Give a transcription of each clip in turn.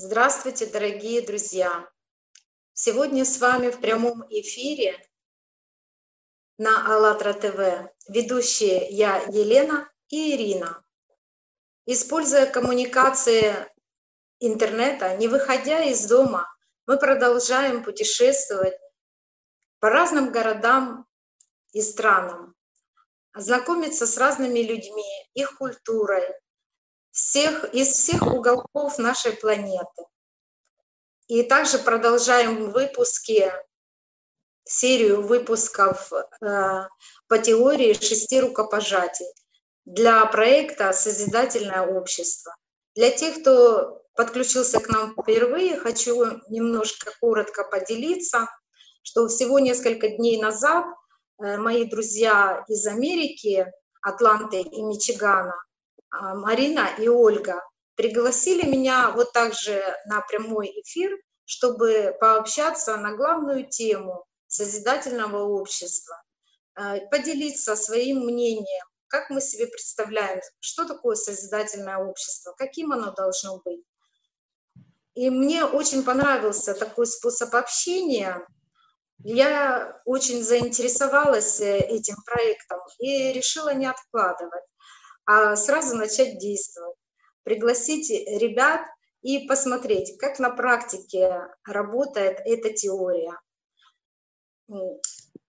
Здравствуйте, дорогие друзья! Сегодня с вами в прямом эфире на АЛЛАТРА ТВ ведущие я, Елена и Ирина. Используя коммуникации интернета, не выходя из дома, мы продолжаем путешествовать по разным городам и странам, знакомиться с разными людьми, их культурой, всех, из всех уголков нашей планеты. И также продолжаем выпуски, серию выпусков э, по теории шести рукопожатий для проекта «Созидательное общество». Для тех, кто подключился к нам впервые, хочу немножко коротко поделиться, что всего несколько дней назад э, мои друзья из Америки, Атланты и Мичигана, Марина и Ольга пригласили меня вот также на прямой эфир, чтобы пообщаться на главную тему созидательного общества, а, поделиться своим мнением, как мы себе представляем, что такое созидательное общество, каким оно должно быть. И мне очень понравился такой способ общения. Я очень заинтересовалась э, этим проектом и решила не откладывать а сразу начать действовать. Пригласить ребят и посмотреть, как на практике работает эта теория.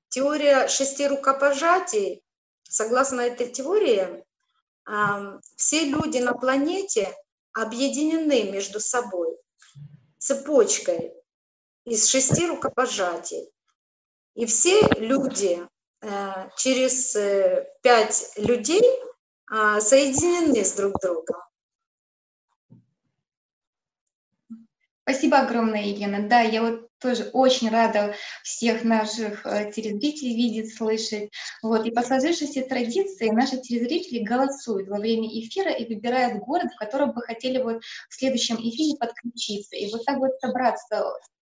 Теория шести рукопожатий, согласно этой теории, все люди на планете объединены между собой цепочкой из шести рукопожатий. И все люди э, через э, пять людей а, соединены с друг другом. Спасибо огромное, Елена. Да, я вот тоже очень рада всех наших э, телезрителей видеть, слышать. Вот. И по сложившейся традиции наши телезрители голосуют во время эфира и выбирают город, в котором бы хотели вот в следующем эфире подключиться. И вот так вот собраться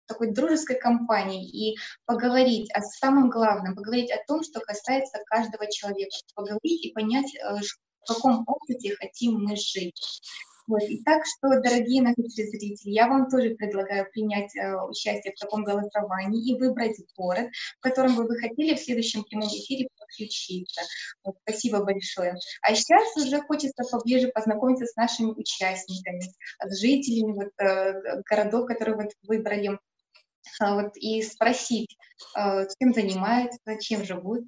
такой дружеской компанией и поговорить о самом главном, поговорить о том, что касается каждого человека, поговорить и понять, э, в каком опыте хотим мы жить. Вот. И так что, дорогие наши телезрители, я вам тоже предлагаю принять э, участие в таком голосовании и выбрать город, в котором бы вы хотели в следующем прямом эфире подключиться. Вот, спасибо большое. А сейчас уже хочется поближе познакомиться с нашими участниками, с жителями вот, э, городов, которые вот выбрали, э, вот, и спросить, э, чем занимаются, чем живут.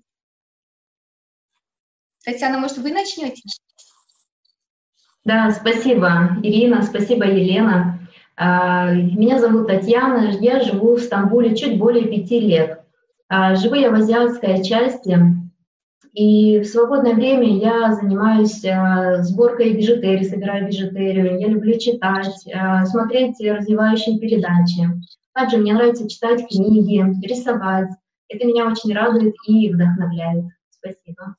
Татьяна, может, вы начнете? Да, спасибо, Ирина, спасибо, Елена. А, меня зовут Татьяна, я живу в Стамбуле чуть более пяти лет. А, живу я в азиатской части, и в свободное время я занимаюсь а, сборкой бижутерии, собираю бижутерию. Я люблю читать, смотреть развивающие передачи. Также мне нравится читать книги, рисовать. Это меня очень радует и вдохновляет. Спасибо.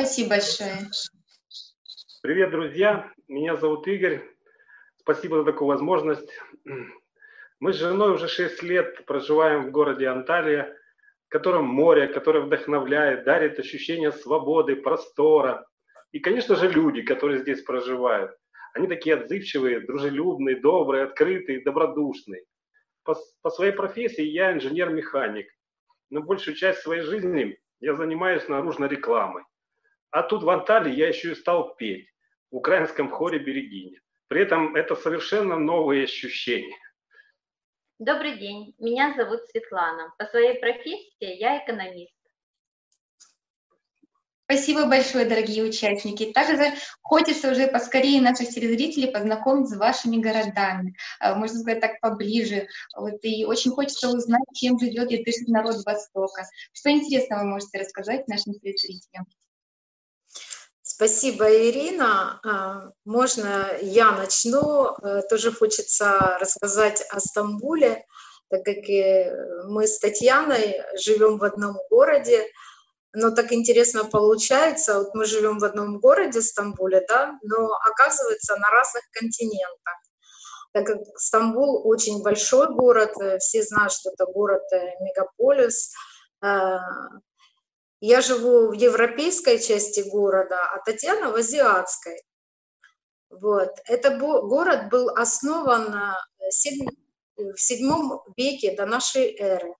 Спасибо большое. Привет, друзья. Меня зовут Игорь. Спасибо за такую возможность. Мы с женой уже 6 лет проживаем в городе Анталия, в котором море, которое вдохновляет, дарит ощущение свободы, простора. И, конечно же, люди, которые здесь проживают. Они такие отзывчивые, дружелюбные, добрые, открытые, добродушные. По, по своей профессии я инженер-механик, но большую часть своей жизни я занимаюсь наружной рекламой. А тут в Анталии я еще и стал петь в украинском хоре «Берегиня». При этом это совершенно новые ощущения. Добрый день, меня зовут Светлана. По своей профессии я экономист. Спасибо большое, дорогие участники. Также хочется уже поскорее наших телезрителей познакомить с вашими городами, э, можно сказать так поближе. Вот, и очень хочется узнать, чем живет и дышит народ Востока. Что интересного вы можете рассказать нашим телезрителям? Спасибо, Ирина. А, можно я начну? Э, тоже хочется рассказать о Стамбуле, так как мы с Татьяной живем в одном городе, но так интересно получается, вот мы живем в одном городе, Стамбуле, да, но оказывается на разных континентах. Так как Стамбул очень большой город, э, все знают, что это город-мегаполис, э, я живу в европейской части города, а Татьяна в азиатской. Вот. Это город был основан в VII веке до нашей эры.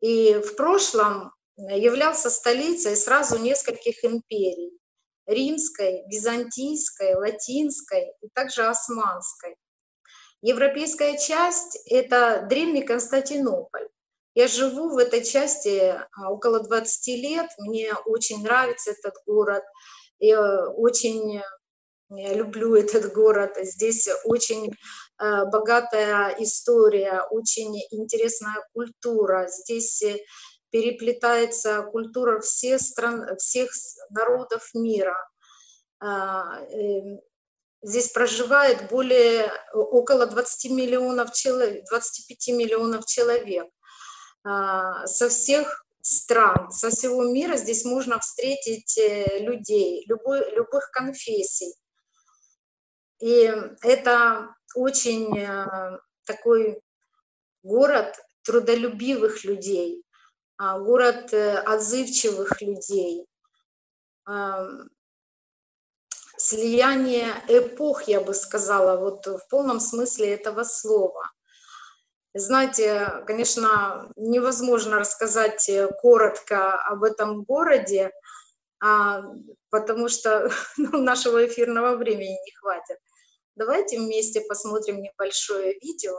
И в прошлом являлся столицей сразу нескольких империй. Римской, Византийской, Латинской и также Османской. Европейская часть — это древний Константинополь. Я живу в этой части а, около 20 лет, мне очень нравится этот город, я очень люблю этот город. Здесь очень э, богатая история, очень интересная культура. Здесь переплетается культура всех стран, всех народов мира. А, эм, здесь проживает более около 20 миллионов человек, 25 миллионов человек со всех стран, со всего мира здесь можно встретить э, людей, любой, любых конфессий. И это очень э, такой город трудолюбивых людей, а, город э, отзывчивых людей, слияние эпох, я бы сказала, вот в полном смысле этого слова. Знаете, конечно, невозможно рассказать э, коротко об этом городе, а, потому что ну, нашего эфирного времени не хватит. Давайте вместе посмотрим небольшое видео.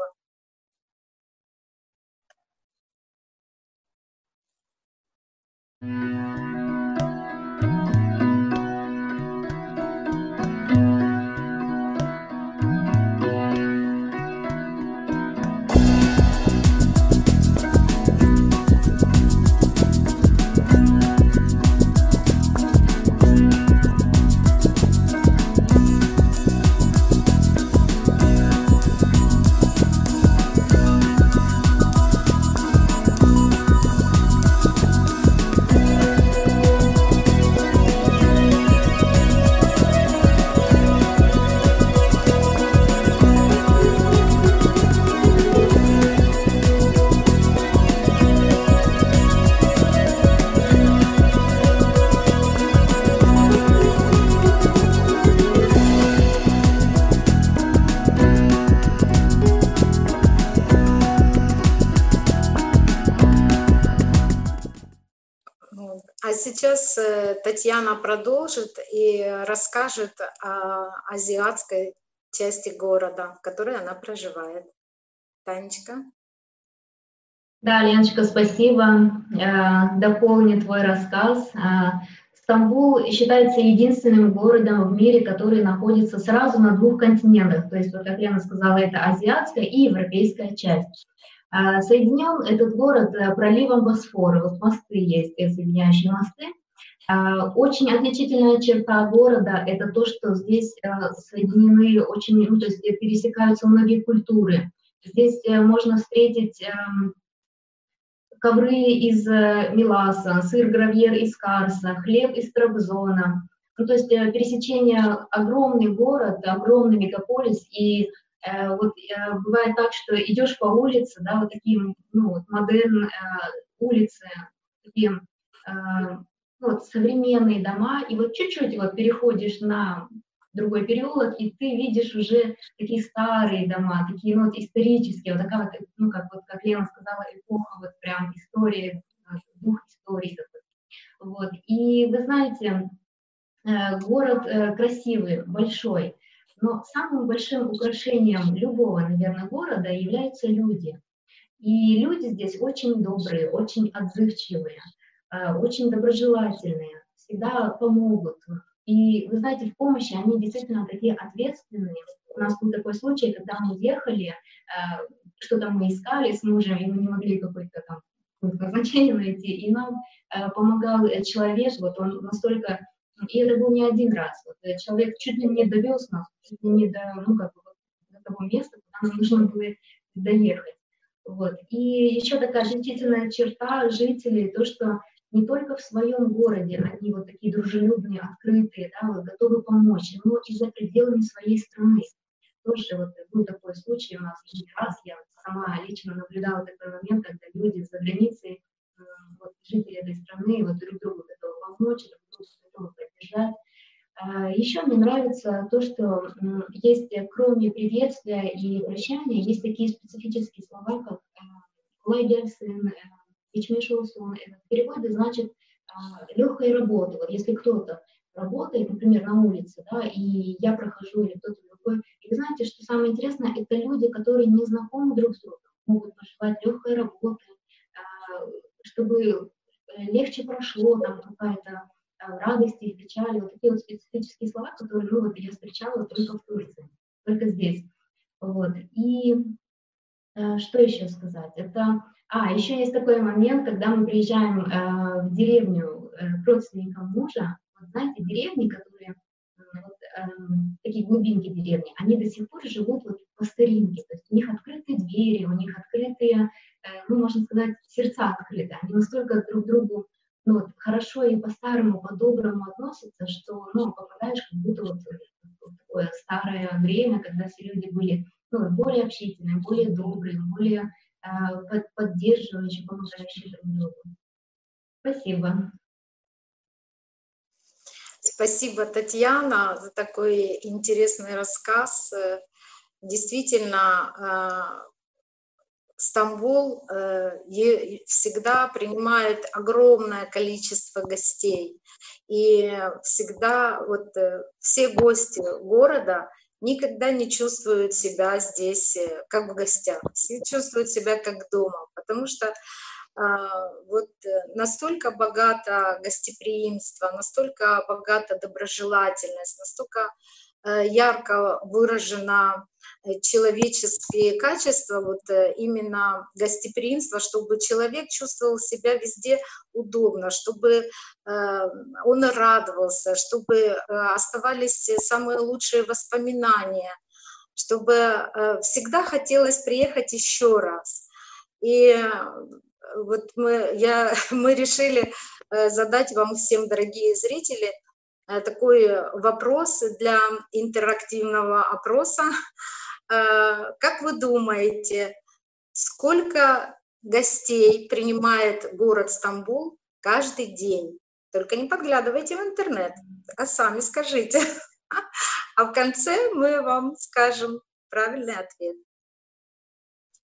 сейчас э, Татьяна продолжит и расскажет о азиатской части города, в которой она проживает. Танечка. Да, Леночка, спасибо. Э, дополню твой рассказ. Э, Стамбул считается единственным городом в мире, который находится сразу на двух континентах. То есть, вот как Лена сказала, это азиатская и европейская часть. А, соединен этот город э, проливом Босфора, вот мосты есть, э, соединяющие мосты. А, очень отличительная черта города – это то, что здесь э, соединены очень, ну, то есть пересекаются многие культуры. Здесь можно встретить эм, ковры из Миласа, сыр гравьер из Карса, хлеб из Трабзона. Ну, то есть пересечение огромный город, огромный мегаполис, и Э, вот э, бывает так, что идешь по улице, да, вот такие, ну, вот модерн э, улицы, такие, вот современные дома, и вот чуть-чуть вот переходишь на другой переулок, и ты видишь уже такие старые дома, такие ну, вот исторические, вот такая вот, ну как вот как Лена сказала, эпоха вот прям истории, дух истории такой. Вот. И вы знаете, город красивый, большой, но самым большим украшением любого, наверное, города являются люди. И люди здесь очень добрые, очень отзывчивые, э, очень доброжелательные, всегда помогут. И вы знаете, в помощи они действительно такие ответственные. У нас был такой случай, когда мы ехали, э, что-то мы искали с мужем, и мы не могли какое-то там назначение найти, и нам э, помогал человек, вот он настолько и это был не один раз. Вот, э, человек чуть ли не довез нас, чуть ли не до, ну, как бы, до того места, куда нам нужно было доехать. Вот. И еще такая отличительная черта жителей, то, что не только в своем городе они вот такие дружелюбные, открытые, да, вот, готовы помочь, но и за пределами своей страны. Тоже вот был такой случай у нас не раз, я сама лично наблюдала такой момент, когда люди за границей, вот, жители этой страны вот, друг другу готовы помочь, друг другу готовы поддержать. Еще мне нравится то, что есть, кроме приветствия и прощания, есть такие специфические слова, как «лайдерсен», «ичмешоусон». В переводе значит легкая работа. Вот если кто-то работает, например, на улице, да, и я прохожу или кто-то другой, и вы знаете, что самое интересное, это люди, которые не знакомы друг с другом, могут пожелать легкой работы, чтобы легче прошло, там какая-то радость или печаль, вот такие вот специфические слова, которые ну, вот я встречала только в Турции, только здесь. Вот. И э, что еще сказать? Это, а, еще есть такой момент, когда мы приезжаем э, в деревню э, родственникам мужа, вот знаете, деревни, которые вот, э, такие глубинки деревни, они до сих пор живут вот по старинке, то есть у них открытые двери, у них открытые, э, ну, можно сказать, сердца открыты, они настолько друг к другу ну, вот, хорошо и по-старому, по-доброму относятся, что ну, попадаешь как будто вот в такое старое время, когда все люди были ну, более общительные, более добрые, более э, под, поддерживающие, помогающие друг другу. Спасибо. Спасибо, Татьяна, за такой интересный рассказ. Действительно, э, Стамбул э, всегда принимает огромное количество гостей. И всегда вот э, все гости города никогда не чувствуют себя здесь э, как в гостях, чувствуют себя как дома, потому что а, вот настолько богато гостеприимство, настолько богата доброжелательность, настолько ярко выражена Э, человеческие качества, вот э, именно гостеприимство, чтобы человек чувствовал себя везде удобно, чтобы э, он радовался, чтобы оставались самые лучшие воспоминания, чтобы всегда хотелось приехать еще раз. И вот мы, я, мы решили задать вам всем, дорогие зрители, такой вопрос для интерактивного опроса. Э, как вы думаете, сколько гостей принимает город Стамбул каждый день? Только не подглядывайте в интернет, а сами скажите. А в конце мы вам скажем правильный ответ.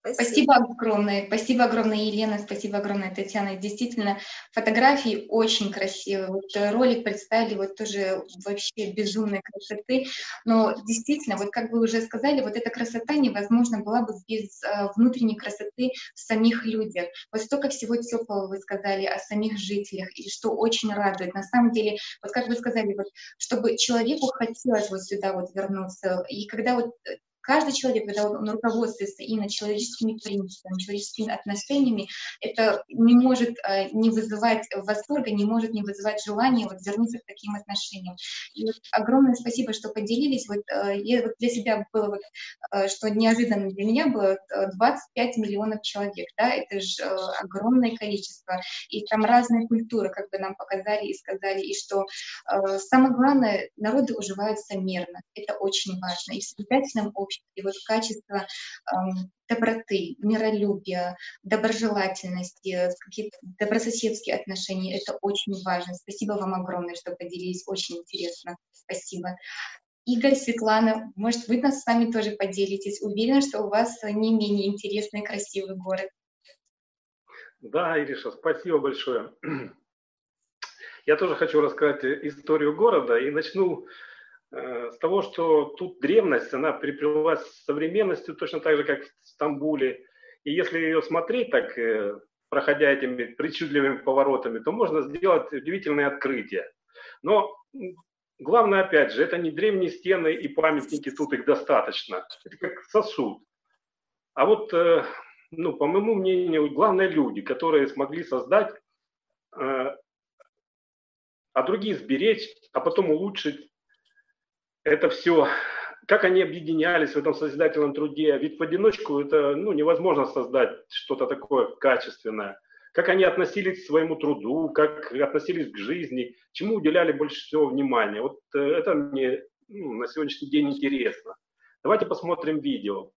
Спасибо. спасибо огромное, спасибо огромное, Елена, спасибо огромное, Татьяна. Действительно, фотографии очень красивые. Вот э, ролик представили вот тоже вообще безумной красоты. Но действительно, вот как вы уже сказали, вот эта красота невозможна была бы без э, внутренней красоты в самих людях. Вот столько всего теплого вы сказали о самих жителях, и что очень радует. На самом деле, вот как вы сказали, вот, чтобы человеку хотелось вот сюда вот вернуться. И когда вот э, каждый человек, когда он, он руководствуется именно человеческими принципами, человеческими отношениями, это не может э, не вызывать восторга, не может не вызывать желания вот вернуться к таким отношениям. И вот огромное спасибо, что поделились. Вот, э, я, вот для себя было, вот, э, что неожиданно для меня было 25 миллионов человек, да, это же э, огромное количество, и там разные культуры, как бы нам показали и сказали, и что э, самое главное, народы уживаются мирно, это очень важно, и в созидательном и вот качество доброты, миролюбия, доброжелательности, какие-то добрососедские отношения, это очень важно. Спасибо вам огромное, что поделились, очень интересно. Спасибо. Игорь, Светлана, может, вы нас с вами тоже поделитесь. Уверена, что у вас не менее интересный и красивый город. Да, Ириша, спасибо большое. Я тоже хочу рассказать историю города и начну Э, с того, что тут древность, она приплелась с современностью точно так же, как в Стамбуле. И если ее смотреть так, э, проходя этими причудливыми поворотами, то можно сделать удивительные открытия. Но главное, опять же, это не древние стены и памятники, тут их достаточно. Это как сосуд. А вот, э, ну, по моему мнению, главное люди, которые смогли создать, а другие сберечь, а потом улучшить это все, как они объединялись в этом созидательном труде. Ведь в одиночку это ну, невозможно создать что-то такое качественное. Как они относились к своему труду, как относились к жизни, чему уделяли больше всего внимания. Вот э, это мне ну, на сегодняшний день интересно. Давайте посмотрим видео.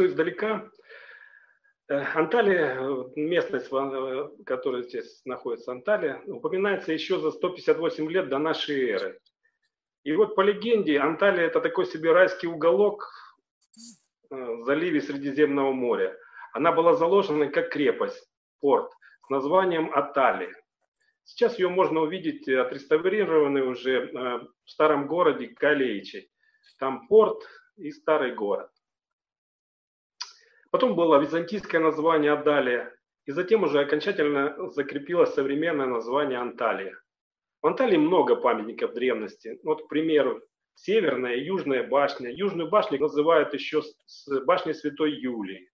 Начну издалека. Э, Анталия, э, местность, которая здесь находится, Анталия, упоминается еще за 158 лет до нашей эры. И вот по легенде, Анталия – это такой себе райский уголок в заливе Средиземного моря. Она была заложена как крепость, порт, с названием Атали. Сейчас ее можно увидеть отреставрированной уже в старом городе Калеичи. Там порт и старый город. Потом было византийское название Адалия, и затем уже окончательно закрепилось современное название Анталия. В Анталии много памятников древности. Вот, к примеру, Северная и Южная башня. Южную башню называют еще с башней Святой Юлии.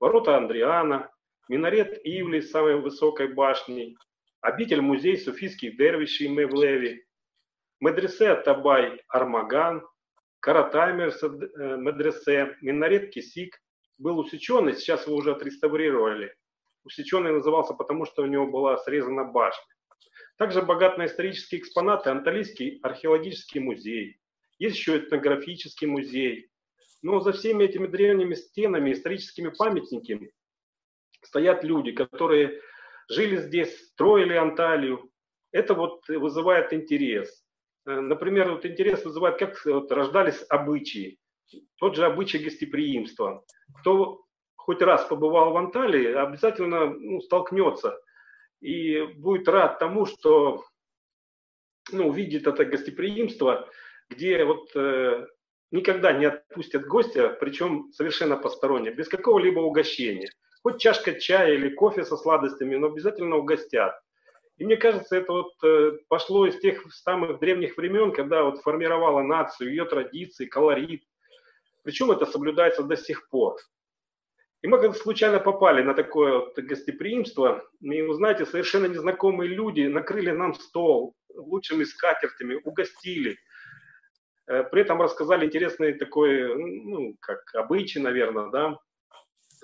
Ворота Андриана, минарет Ивли самой высокой башней, обитель музей суфийских дервишей Мевлеви, медресе Табай Армаган, Каратаймер э, медресе, минарет Кисик, был усеченный, сейчас его уже отреставрировали. Усеченный назывался потому, что у него была срезана башня. Также богат на исторические экспонаты Анталийский археологический музей. Есть еще этнографический музей. Но за всеми этими древними стенами, историческими памятниками стоят люди, которые жили здесь, строили Анталию. Это вот вызывает интерес. Э, например, вот интерес вызывает, как вот рождались обычаи. Тот же обычай гостеприимства. Кто хоть раз побывал в Анталии, обязательно ну, столкнется и будет рад тому, что ну, увидит это гостеприимство, где вот э, никогда не отпустят гостя, причем совершенно посторонне, без какого-либо угощения. Хоть чашка чая или кофе со сладостями, но обязательно угостят. И мне кажется, это вот э, пошло из тех самых древних времен, когда вот формировала нацию, ее традиции, колорит. Причем это соблюдается до сих пор. И мы как случайно попали на такое вот гостеприимство, и, вы знаете, совершенно незнакомые люди накрыли нам стол лучшими скатертями, угостили. Э, при этом рассказали интересный такой, ну, как обычай, наверное, да,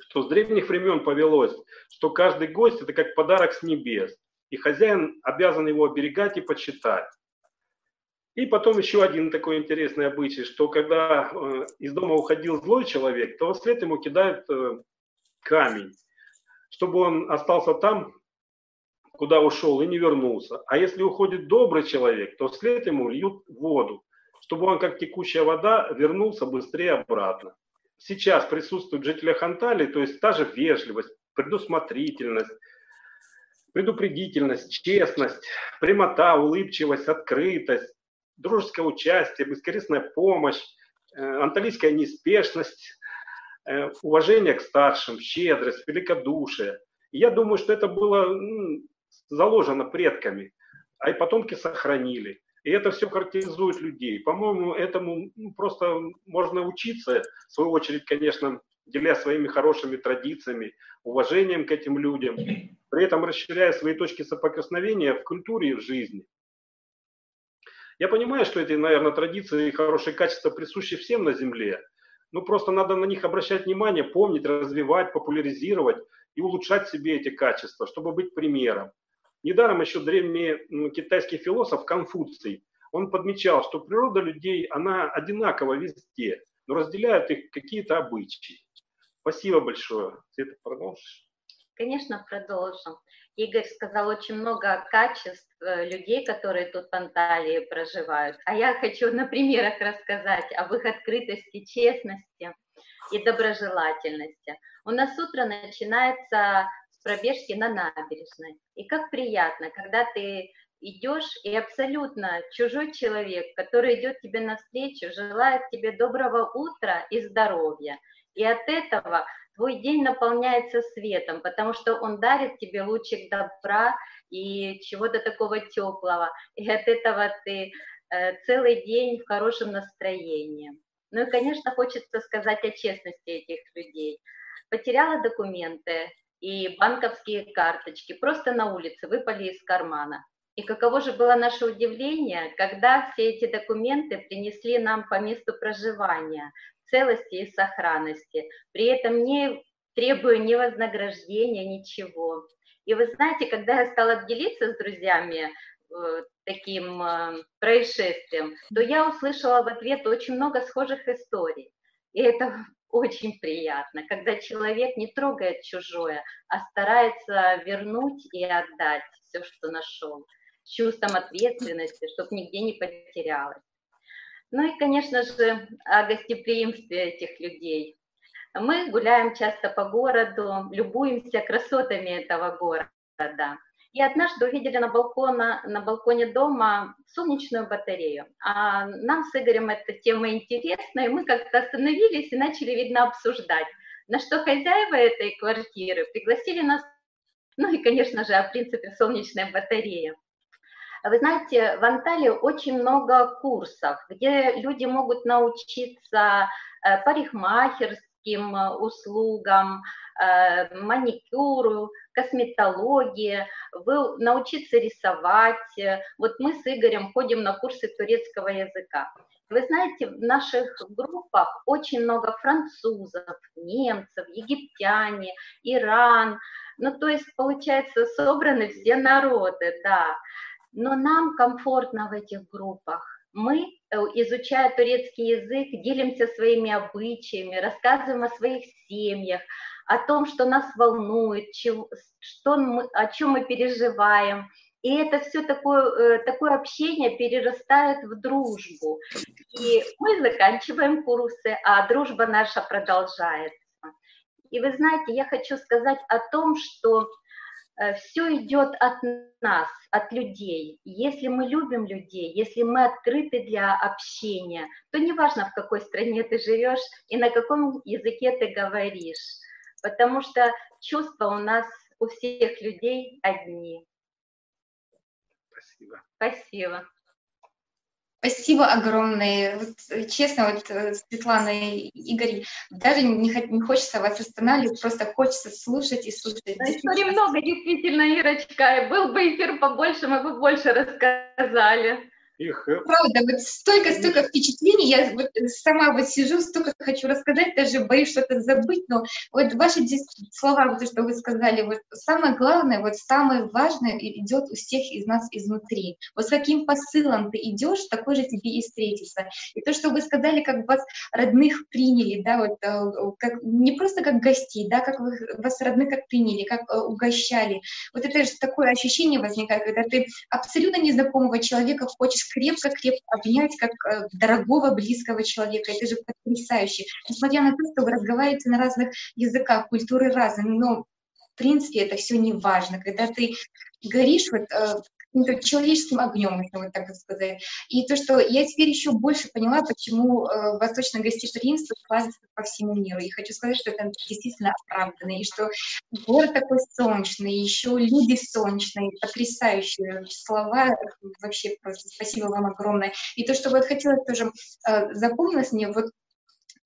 что с древних времен повелось, что каждый гость – это как подарок с небес, и хозяин обязан его оберегать и почитать. И потом еще один такой интересный обычай, что когда э, из дома уходил злой человек, то вслед ему кидают э, камень, чтобы он остался там, куда ушел, и не вернулся. А если уходит добрый человек, то вслед ему льют воду, чтобы он, как текущая вода, вернулся быстрее обратно. Сейчас присутствует в жителях Анталии, то есть та же вежливость, предусмотрительность, предупредительность, честность, прямота, улыбчивость, открытость, дружеское участие, бескорыстная помощь, э, анталийская неспешность, э, уважение к старшим, щедрость, великодушие. Я думаю, что это было заложено предками, а и потомки сохранили. И это все характеризует людей. По-моему, этому просто можно учиться, в свою очередь, конечно, деля своими хорошими традициями, уважением к этим людям, при этом расширяя свои точки соприкосновения в культуре и в жизни. Я понимаю, что эти, наверное, традиции и хорошие качества присущи всем на Земле, но просто надо на них обращать внимание, помнить, развивать, популяризировать и улучшать себе эти качества, чтобы быть примером. Недаром еще древний китайский философ Конфуций, он подмечал, что природа людей, она одинакова везде, но разделяют их какие-то обычаи. Спасибо большое. Света, продолжишь? Конечно, продолжим. Игорь сказал очень много качеств э, людей, которые тут в Анталии проживают. А я хочу на примерах рассказать об их открытости, честности и доброжелательности. У нас утро начинается с пробежки на набережной. И как приятно, когда ты идешь, и абсолютно чужой человек, который идет тебе навстречу, желает тебе доброго утра и здоровья. И от этого твой день наполняется светом, потому что он дарит тебе лучик добра и чего-то такого теплого. И от этого ты э, целый день в хорошем настроении. Ну и, конечно, хочется сказать о честности этих людей. Потеряла документы и банковские карточки, просто на улице выпали из кармана. И каково же было наше удивление, когда все эти документы принесли нам по месту проживания, целости и сохранности, при этом не требуя ни вознаграждения, ничего. И вы знаете, когда я стала делиться с друзьями э, таким э, происшествием, то я услышала в ответ очень много схожих историй. И это очень приятно, когда человек не трогает чужое, а старается вернуть и отдать все, что нашел, чувством ответственности, чтобы нигде не потерялось. Ну и, конечно же, о гостеприимстве этих людей. Мы гуляем часто по городу, любуемся красотами этого города. И однажды увидели на, балкона, на балконе дома солнечную батарею. А нам с Игорем эта тема интересна, и мы как-то остановились и начали, видно, обсуждать. На что хозяева этой квартиры пригласили нас, ну и, конечно же, о принципе солнечной батареи. Вы знаете, в Анталии очень много курсов, где люди могут научиться э, парикмахерским э, услугам, э, маникюру, косметологии, вы научиться рисовать. Вот мы с Игорем ходим на курсы турецкого языка. Вы знаете, в наших группах очень много французов, немцев, египтяне, Иран. Ну, то есть, получается, собраны все народы, да. Но нам комфортно в этих группах. Мы, э, изучая турецкий язык, делимся своими обычаями, рассказываем о своих семьях, о том, что нас волнует, что мы, о чем мы переживаем. И это все такое, э, такое общение перерастает в дружбу. И мы заканчиваем курсы, а дружба наша продолжается. И вы знаете, я хочу сказать о том, что все идет от нас, от людей. Если мы любим людей, если мы открыты для общения, то неважно, в какой стране ты живешь и на каком языке ты говоришь потому что чувства у нас у всех людей одни. Спасибо. Спасибо. Спасибо огромное. Вот, честно, вот э, Светлана и Игорь, даже не, не хочется вас останавливать, просто хочется слушать и слушать. историй много, действительно, Ирочка. Был бы эфир побольше, мы бы больше рассказали их... Правда, вот столько-столько впечатлений, я вот сама вот сижу, столько хочу рассказать, даже боюсь что-то забыть, но вот ваши слова, вот то, что вы сказали, вот самое главное, вот самое важное идет у всех из нас изнутри. Вот с каким посылом ты идешь, такой же тебе и встретится. И то, что вы сказали, как вас родных приняли, да, вот э, как, не просто как гостей, да, как вы, вас родных как приняли, как э, угощали. Вот это же такое ощущение возникает, когда ты абсолютно незнакомого человека хочешь крепко-крепко обнять как э, дорогого, близкого человека. Это же потрясающе. Несмотря на то, что вы разговариваете на разных языках, культуры разные, но в принципе это все не важно. Когда ты горишь вот, э, каким-то человеческим огнем, если вот так сказать. И то, что я теперь еще больше поняла, почему э, восточное гостеприимство складывается по всему миру. И хочу сказать, что это действительно оправданно, и что город такой солнечный, еще люди солнечные, потрясающие слова, вообще просто спасибо вам огромное. И то, что вот хотела тоже э, запомнилось мне, вот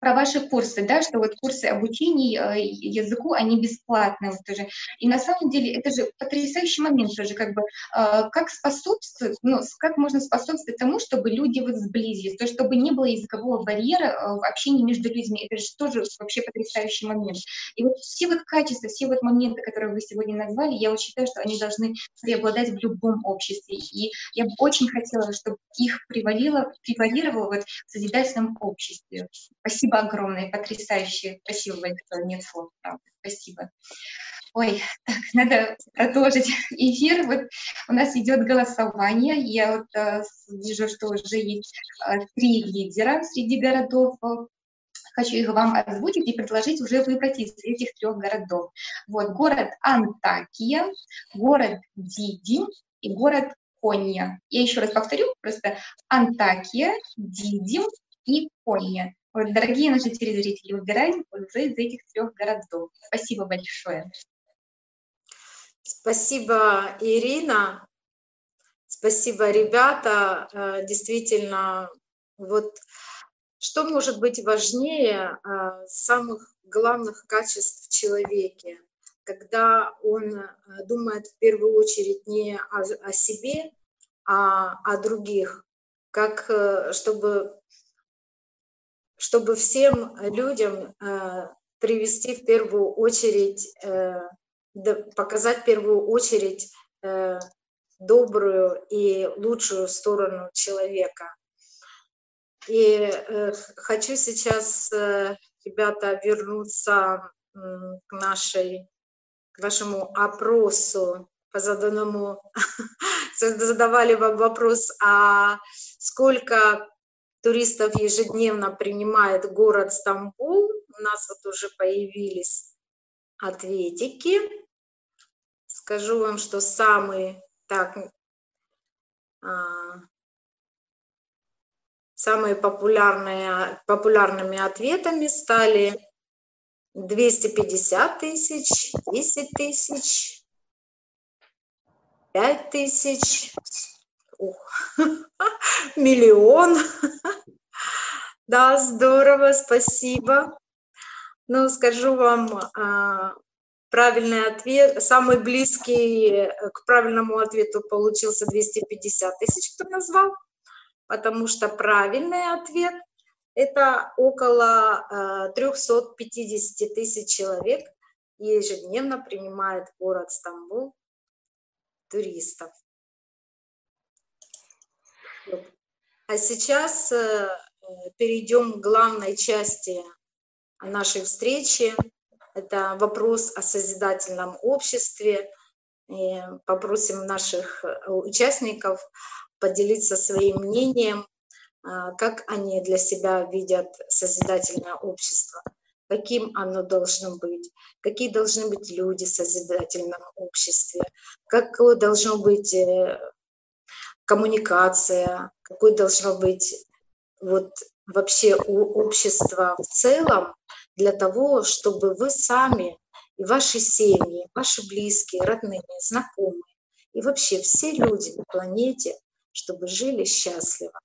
про ваши курсы, да, что вот курсы обучения э, языку, они бесплатные вот тоже. И на самом деле это же потрясающий момент тоже, как бы, э, как способствовать, ну, как можно способствовать тому, чтобы люди вот сблизились, то, чтобы не было языкового барьера э, в общении между людьми, это же тоже вообще потрясающий момент. И вот все вот качества, все вот моменты, которые вы сегодня назвали, я вот считаю, что они должны преобладать в любом обществе. И я бы очень хотела, чтобы их превалило, превалировало вот в созидательном обществе. Спасибо Спасибо огромное, потрясающе. Спасибо большое, нет слов, правда. Спасибо. Ой, так, надо продолжить эфир. Вот у нас идет голосование. Я вот э, вижу, что уже есть э, три лидера среди городов. Хочу их вам озвучить и предложить уже выбрать из этих трех городов. Вот город Антакия, город Диди и город Конья. Я еще раз повторю, просто Антакия, Дидим и Конья. Дорогие наши телезрители, выбираем уже из этих трех городов. Спасибо большое. Спасибо, Ирина. Спасибо, ребята. Э, действительно, вот что может быть важнее э, самых главных качеств в человеке, когда он э, думает в первую очередь не о, о себе, а о других, как чтобы чтобы всем людям э, привести в первую очередь, э, показать в первую очередь э, добрую и лучшую сторону человека. И хочу сейчас ребята вернуться к нашей, к вашему опросу по заданному, задавали вам вопрос, а сколько туристов ежедневно принимает город Стамбул. У нас вот уже появились ответики. Скажу вам, что самые так а, самые популярные популярными ответами стали 250 тысяч, 10 тысяч, 5 тысяч, ух, миллион. Да, здорово, спасибо. Ну, скажу вам, а, правильный ответ, самый близкий э, к правильному ответу получился 250 тысяч, кто назвал, потому что правильный ответ – это около 350 э, тысяч человек ежедневно принимает город Стамбул туристов. А сейчас э, перейдем к главной части нашей встречи. Это вопрос о созидательном обществе. И попросим наших э, участников поделиться своим мнением, а, как они для себя видят созидательное общество, каким оно должно быть, какие должны быть люди в созидательном обществе, какое должно быть э, коммуникация, какой должно быть вот вообще у общества в целом для того, чтобы вы сами и ваши семьи, ваши близкие, родные, знакомые и вообще все люди на планете, чтобы жили счастливо.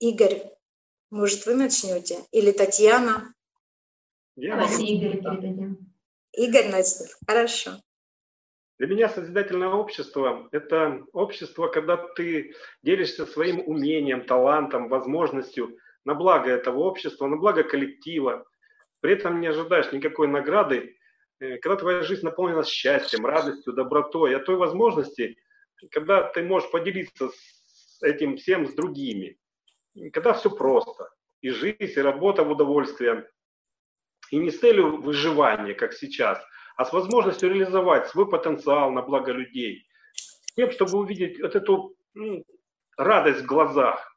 Игорь, может, вы начнете? Или Татьяна? Я Давайте Игорь передадим. Игорь начнет. Хорошо. Для меня созидательное общество – это общество, когда ты делишься своим умением, талантом, возможностью на благо этого общества, на благо коллектива. При этом не ожидаешь никакой награды, э, когда твоя жизнь наполнена счастьем, радостью, добротой, а той возможности, когда ты можешь поделиться с этим всем с другими. Когда все просто. И жизнь, и работа в удовольствие. И не с целью выживания, как сейчас – а с возможностью реализовать свой потенциал на благо людей, с тем, чтобы увидеть вот эту ну, радость в глазах,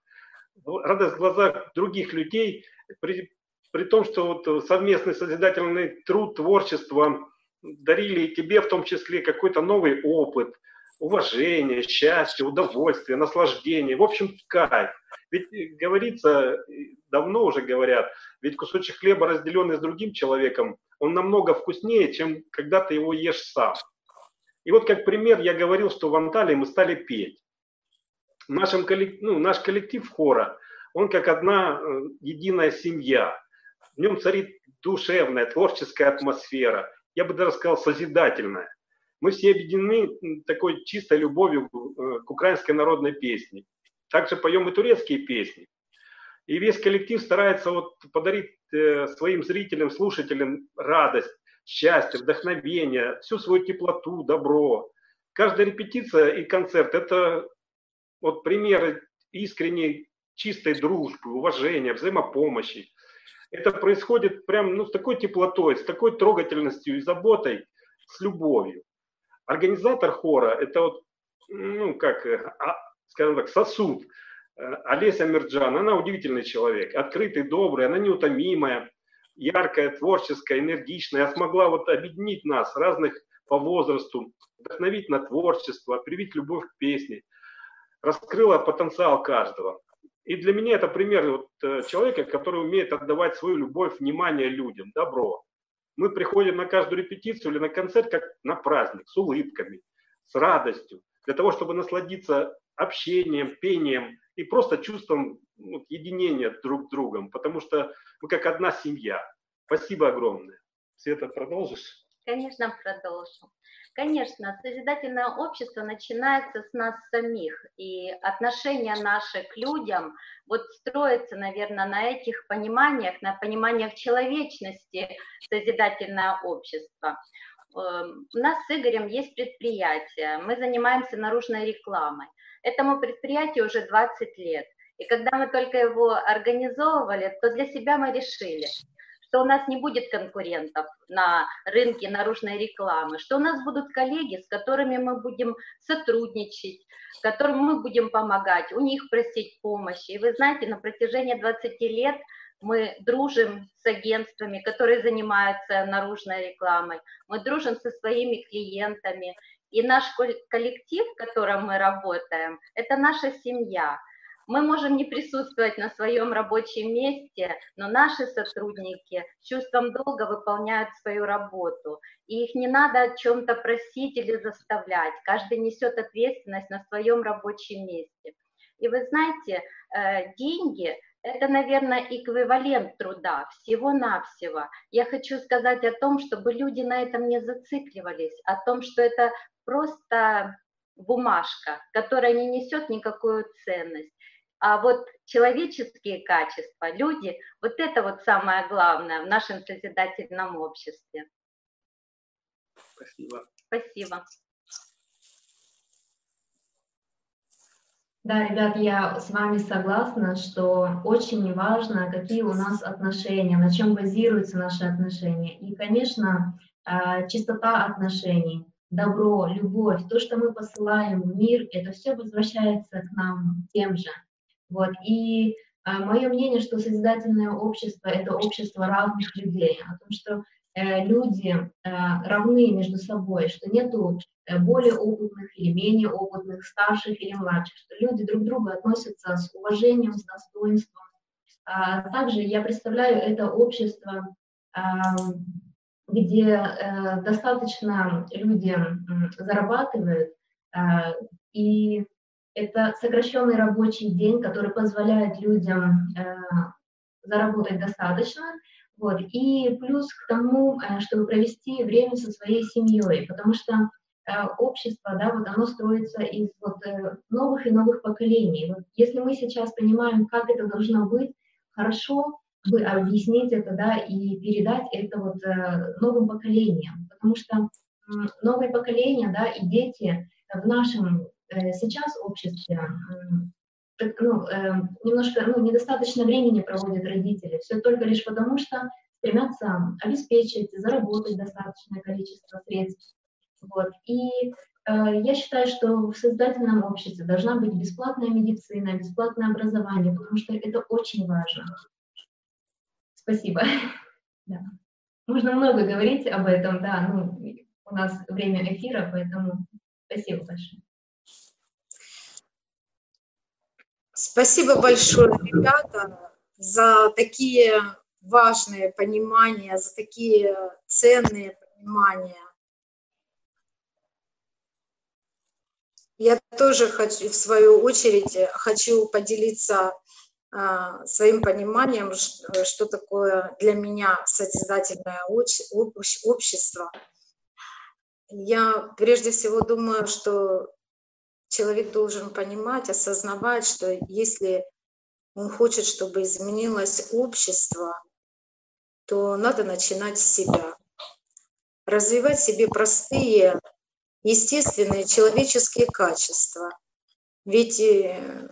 радость в глазах других людей, при, при том, что вот совместный созидательный труд, творчество дарили тебе в том числе какой-то новый опыт, уважение, счастье, удовольствие, наслаждение, в общем, кайф. Ведь говорится, давно уже говорят, ведь кусочек хлеба, разделенный с другим человеком, он намного вкуснее, чем когда ты его ешь сам. И вот как пример я говорил, что в Анталии мы стали петь. Нашим ну, наш коллектив хора, он как одна э, единая семья. В нем царит душевная, творческая атмосфера. Я бы даже сказал, созидательная. Мы все объединены такой чистой любовью э, к украинской народной песне. Также поем и турецкие песни. И весь коллектив старается вот подарить э, своим зрителям, слушателям радость, счастье, вдохновение, всю свою теплоту, добро. Каждая репетиция и концерт – это вот примеры искренней, чистой дружбы, уважения, взаимопомощи. Это происходит прям ну, с такой теплотой, с такой трогательностью и заботой, с любовью. Организатор хора – это вот, ну, как, э, а, скажем так, сосуд – Олеся Мирджан, она удивительный человек, открытый, добрый, она неутомимая, яркая, творческая, энергичная. Я смогла вот объединить нас, разных по возрасту, вдохновить на творчество, привить любовь к песне, раскрыла потенциал каждого. И для меня это пример вот э, человека, который умеет отдавать свою любовь, внимание людям, добро. Мы приходим на каждую репетицию или на концерт как на праздник, с улыбками, с радостью, для того, чтобы насладиться общением, пением, и просто чувством ну, единения друг с другом, потому что мы как одна семья. Спасибо огромное. Света, продолжишь? Конечно, продолжу. Конечно, созидательное общество начинается с нас самих, и отношения наши к людям вот строятся, наверное, на этих пониманиях, на пониманиях человечности созидательное общество. Эм, у нас с Игорем есть предприятие, мы занимаемся наружной рекламой. Этому предприятию уже 20 лет. И когда мы только его организовывали, то для себя мы решили, что у нас не будет конкурентов на рынке наружной рекламы, что у нас будут коллеги, с которыми мы будем сотрудничать, которым мы будем помогать, у них просить помощи. И вы знаете, на протяжении 20 лет мы дружим с агентствами, которые занимаются наружной рекламой, мы дружим со своими клиентами. И наш коллектив, в котором мы работаем, это наша семья. Мы можем не присутствовать на своем рабочем месте, но наши сотрудники с чувством долга выполняют свою работу. И их не надо о чем-то просить или заставлять. Каждый несет ответственность на своем рабочем месте. И вы знаете, э, деньги – это, наверное, эквивалент труда, всего-навсего. Я хочу сказать о том, чтобы люди на этом не зацикливались, о том, что это просто бумажка, которая не несет никакую ценность. А вот человеческие качества, люди, вот это вот самое главное в нашем созидательном обществе. Спасибо. Спасибо. Да, ребят, я с вами согласна, что очень важно, какие у нас отношения, на чем базируются наши отношения. И, конечно, а, чистота отношений, добро, любовь, то, что мы посылаем в мир, это все возвращается к нам тем же. Вот. И э, мое мнение, что созидательное общество – это общество равных людей, о том, что люди э, равны между собой, что нету э, более опытных или менее опытных, старших или младших, что люди друг к другу относятся с уважением, с достоинством. А также я представляю это общество, а, где э, достаточно люди зарабатывают, а, и это сокращенный рабочий день, который позволяет людям э, заработать достаточно, вот, и плюс к тому, э, чтобы провести время со своей семьей, потому что э, общество, да, вот оно строится из вот, э, новых и новых поколений. Вот если мы сейчас понимаем, как это должно быть, хорошо бы объяснить это, да, и передать это вот новым поколениям, потому что новые поколения, да, и дети в нашем сейчас обществе ну, эм, немножко ну, недостаточно времени проводят родители. Все только лишь потому, что стремятся обеспечить, заработать достаточное количество средств. Вот. И э, я считаю, что в создательном обществе должна быть бесплатная медицина, бесплатное образование, потому что это очень важно. Спасибо. Да. Можно много говорить об этом, да, ну, у нас время эфира, поэтому спасибо большое. Спасибо большое, ребята, за такие важные понимания, за такие ценные понимания. Я тоже хочу, в свою очередь, хочу поделиться а, своим пониманием, что, что такое для меня созидательное общество. Я прежде всего думаю, что человек должен понимать, осознавать, что если он хочет, чтобы изменилось общество, то надо начинать с себя. Развивать в себе простые, естественные человеческие качества. Ведь э,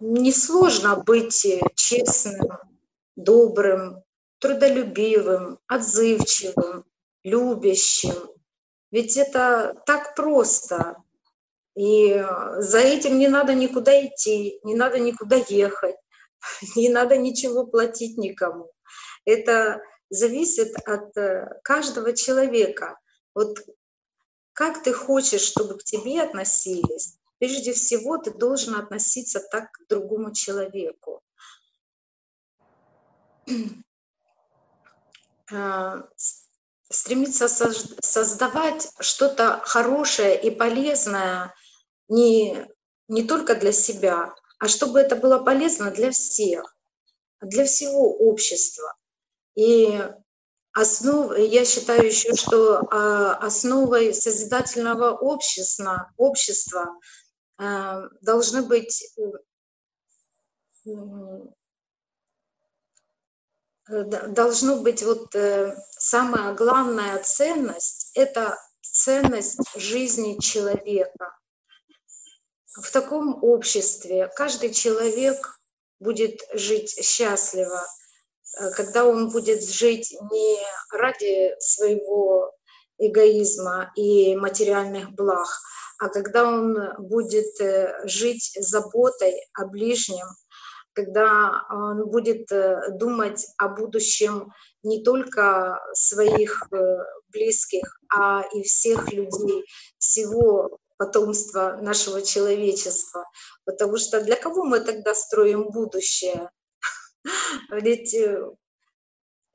несложно быть честным, добрым, трудолюбивым, отзывчивым, любящим. Ведь это так просто. И э, за этим не надо никуда идти, не надо никуда ехать, не надо ничего платить никому. Это зависит от э, каждого человека. Вот как ты хочешь, чтобы к тебе относились, прежде всего ты должен относиться так к другому человеку. Э, стремиться создавать что-то хорошее и полезное не, не только для себя, а чтобы это было полезно для всех, для всего общества. И основ, я считаю еще, что а, основой созидательного общества, общества э, должны быть должно быть вот э, самая главная ценность – это ценность жизни человека. В таком обществе каждый человек будет жить счастливо, э, когда он будет жить не ради своего эгоизма и материальных благ, а когда он будет э, жить заботой о ближнем, когда он будет э, думать о будущем не только своих близких, а и всех людей, всего потомства нашего человечества. Потому что для кого мы тогда строим будущее? Ведь, э,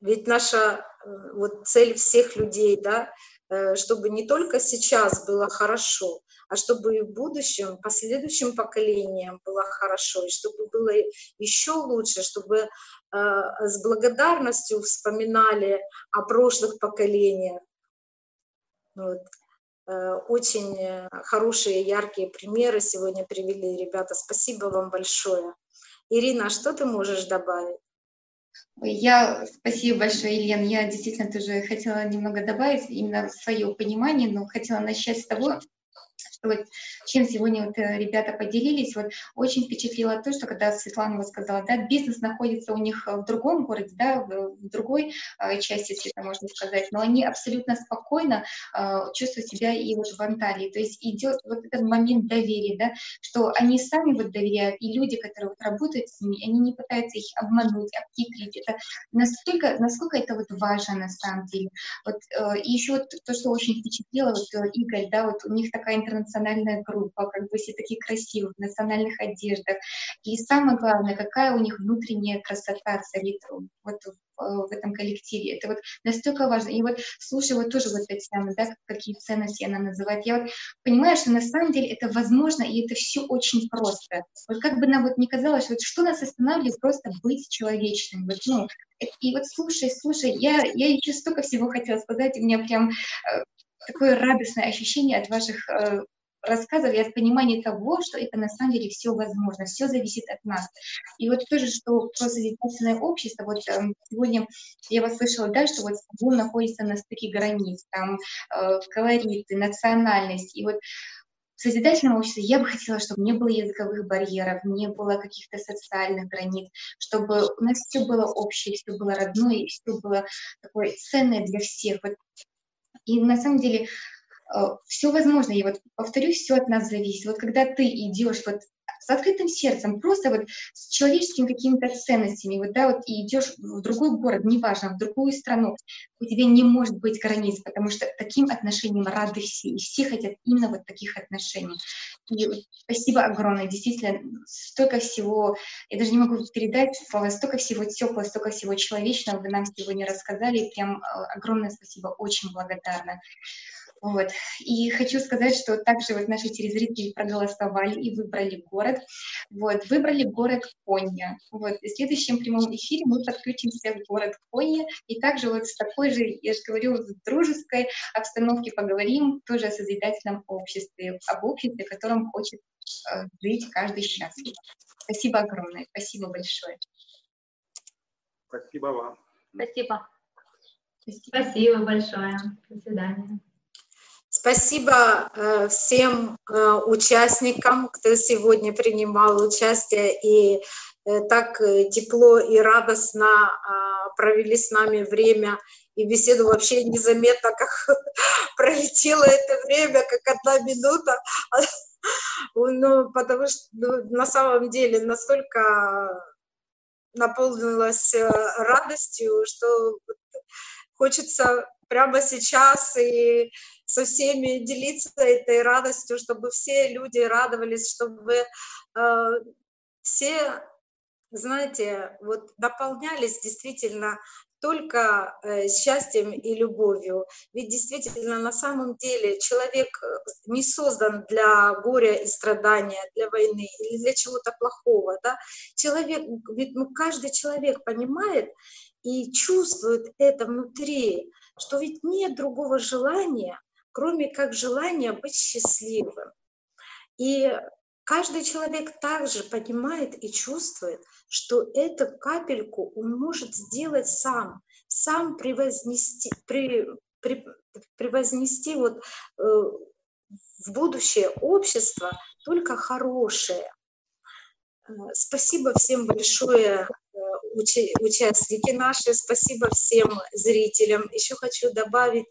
ведь наша э, вот цель всех людей, да, э, чтобы не только сейчас было хорошо, а чтобы и в будущем, последующим поколениям было хорошо, и чтобы было еще лучше, чтобы с благодарностью вспоминали о прошлых поколениях. Вот. Э, очень э, хорошие, яркие примеры сегодня привели ребята. Спасибо вам большое. Ирина, а что ты можешь добавить? Я, спасибо большое, Елена. Я действительно тоже хотела немного добавить именно свое понимание, но хотела начать с того, вот чем сегодня вот э, ребята поделились, вот очень впечатлило то, что когда Светлана вот сказала, да, бизнес находится у них в другом городе, да, в, другой э, части света, можно сказать, но они абсолютно спокойно э, чувствуют себя и вот в Анталии, то есть идет вот этот момент доверия, да, что они сами вот доверяют, и люди, которые вот работают с ними, они не пытаются их обмануть, обхитрить, это настолько, насколько это вот важно на самом деле. Вот, э, и еще вот то, что очень впечатлило, вот э, Игорь, да, вот у них такая интернациональная группа, как бы все такие красивые, в национальных одеждах. И самое главное, какая у них внутренняя красота царит вот в этом коллективе. Это вот настолько важно. И вот слушай, вот тоже вот Татьяна, да, какие ценности она называет. Я вот понимаю, что на самом деле это возможно, и это все очень просто. Вот как бы нам вот не казалось, вот что нас останавливает просто быть человечным. Вот, ну, и вот слушай, слушай, я, я еще столько всего хотела сказать, у меня прям э, такое радостное ощущение от ваших э, рассказов и от понимания того, что это на самом деле все возможно, все зависит от нас. И вот тоже, что про созидательное общество, вот э, сегодня я вас слышала, да, что вот Стамбул находится на стыке границ, там э, колориты, национальность, и вот в созидательном обществе я бы хотела, чтобы не было языковых барьеров, не было каких-то социальных границ, чтобы у нас все было общее, все было родное, все было такое ценное для всех. Вот и на самом деле все возможно. И вот повторюсь, все от нас зависит. Вот когда ты идешь вот с открытым сердцем, просто вот с человеческими какими-то ценностями, вот, да, вот и идешь в другой город, неважно, в другую страну, у тебя не может быть границ, потому что таким отношениям рады все, и все хотят именно вот таких отношений. И спасибо огромное, действительно, столько всего, я даже не могу передать слова, столько всего теплого, столько всего человечного вы нам сегодня рассказали, прям э, огромное спасибо, очень благодарна. Вот. И хочу сказать, что также вот наши телезрители проголосовали и выбрали город. Вот. Выбрали город Конья. Вот. И в следующем прямом эфире мы подключимся в город Конья и также вот с такой же, я же говорю, в дружеской обстановке поговорим тоже о созидательном обществе, об обществе, в котором хочет э, жить каждый счастлив. Спасибо огромное, спасибо большое. Спасибо вам. Спасибо. Спасибо, спасибо большое. До свидания. Спасибо э, всем э, участникам, кто сегодня принимал участие и э, так тепло и радостно а, провели с нами время и беседу вообще незаметно, как пролетело это время, как одна минута. Ну, потому что ну, на самом деле настолько наполнилась радостью, что хочется прямо сейчас и со всеми делиться этой радостью, чтобы все люди радовались, чтобы э, все, знаете, вот наполнялись действительно только э, счастьем и любовью. Ведь действительно, на самом деле, человек э, не создан для горя и страдания, для войны или для чего-то плохого. Да? Человек, ведь ну, каждый человек понимает и чувствует это внутри, что ведь нет другого желания, кроме как желания быть счастливым. И каждый человек также понимает и чувствует, что эту капельку он может сделать сам, сам превознести, при, при, превознести вот, э, в будущее общество только хорошее. Э, спасибо всем большое, э, участники наши, спасибо всем зрителям. Еще хочу добавить,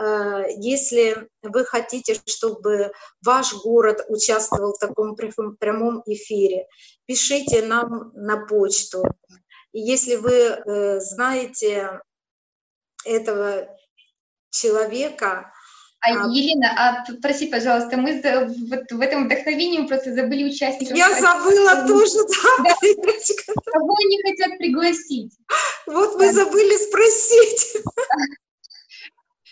э, если вы хотите, чтобы ваш город участвовал в таком прямом эфире, пишите нам на почту. И если вы знаете этого человека, а, Елена, а проси, пожалуйста, мы за, вот в этом вдохновении мы просто забыли участников. Я забыла а, тоже, да. да. Кого они хотят пригласить? Вот мы забыли спросить.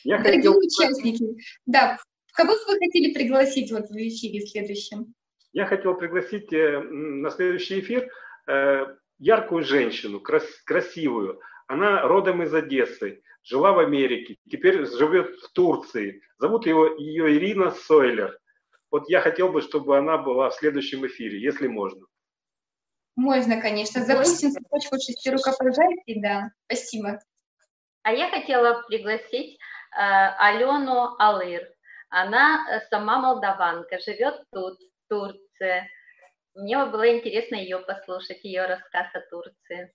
Я Дорогие хотел... участники, да, кого вы хотели пригласить вот в эфире следующем? Я хотел пригласить э, на следующий эфир э, яркую женщину, крас красивую. Она родом из Одессы жила в Америке, теперь живет в Турции. Зовут его, ее Ирина Сойлер. Вот я хотел бы, чтобы она была в следующем эфире, если можно. Можно, конечно. Запустим цепочку шести рукопожатий, да. Спасибо. А я хотела пригласить э, Алену Алыр. Она э, сама молдаванка, живет тут, в Турции. Мне было интересно ее послушать, ее рассказ о Турции.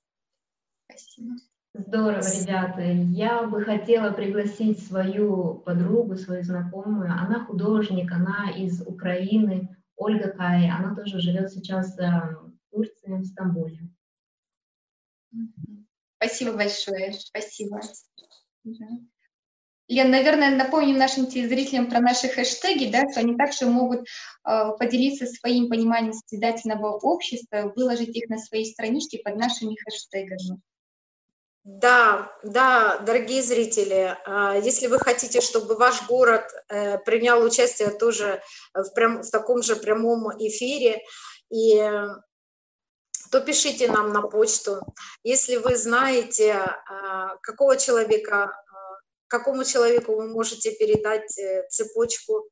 Спасибо. Здорово, ребята. Я бы хотела пригласить свою подругу, свою знакомую. Она художник, она из Украины, Ольга Кай. Она тоже живет сейчас э, в Турции, в Стамбуле. Спасибо большое. Спасибо. Лен, наверное, напомним нашим телезрителям про наши хэштеги, да, что они также могут э, поделиться своим пониманием созидательного общества, выложить их на своей страничке под нашими хэштегами. Да, да, дорогие зрители, а, если вы хотите, чтобы ваш город э, принял участие тоже в, прям, в таком же прямом эфире, и, то пишите нам на почту. Если вы знаете, а, какого человека, а, какому человеку вы можете передать э, цепочку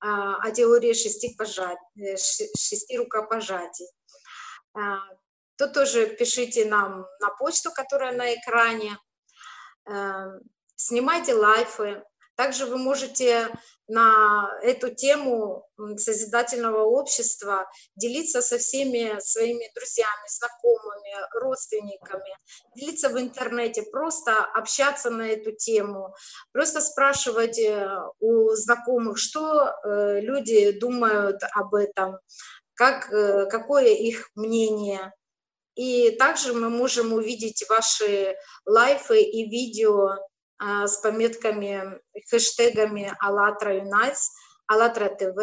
о теории шести, пожать, э, шести рукопожатий, то тоже пишите нам на почту, которая на экране. Эм, снимайте лайфы. Также вы можете на эту тему созидательного общества делиться со всеми своими друзьями, знакомыми, родственниками, делиться в интернете, просто общаться на эту тему, просто спрашивать э, у знакомых, что э, люди думают об этом, как, э, какое их мнение. И также мы можем увидеть ваши лайфы и видео а, с пометками, хэштегами АЛЛАТРА Unites, АЛЛАТРА ТВ.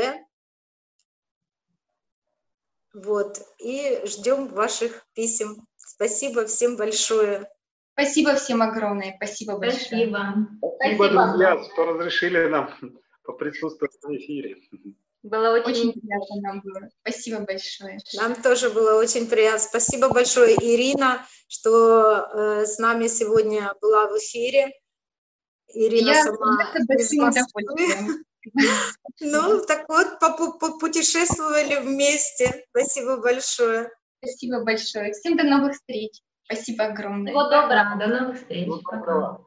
Вот, и ждем ваших писем. Спасибо всем большое. Спасибо всем огромное. Спасибо большое. Спасибо. Спасибо, друзья, что разрешили нам поприсутствовать в эфире. Было очень, очень приятно нам было. Спасибо большое. Нам тоже было очень приятно. Спасибо большое, Ирина, что э, с нами сегодня была в эфире. Ирина Я сама из Ну, так вот, путешествовали вместе. Спасибо большое. Спасибо большое. Всем до новых встреч. Спасибо огромное. Всего доброго. До новых встреч. Пока.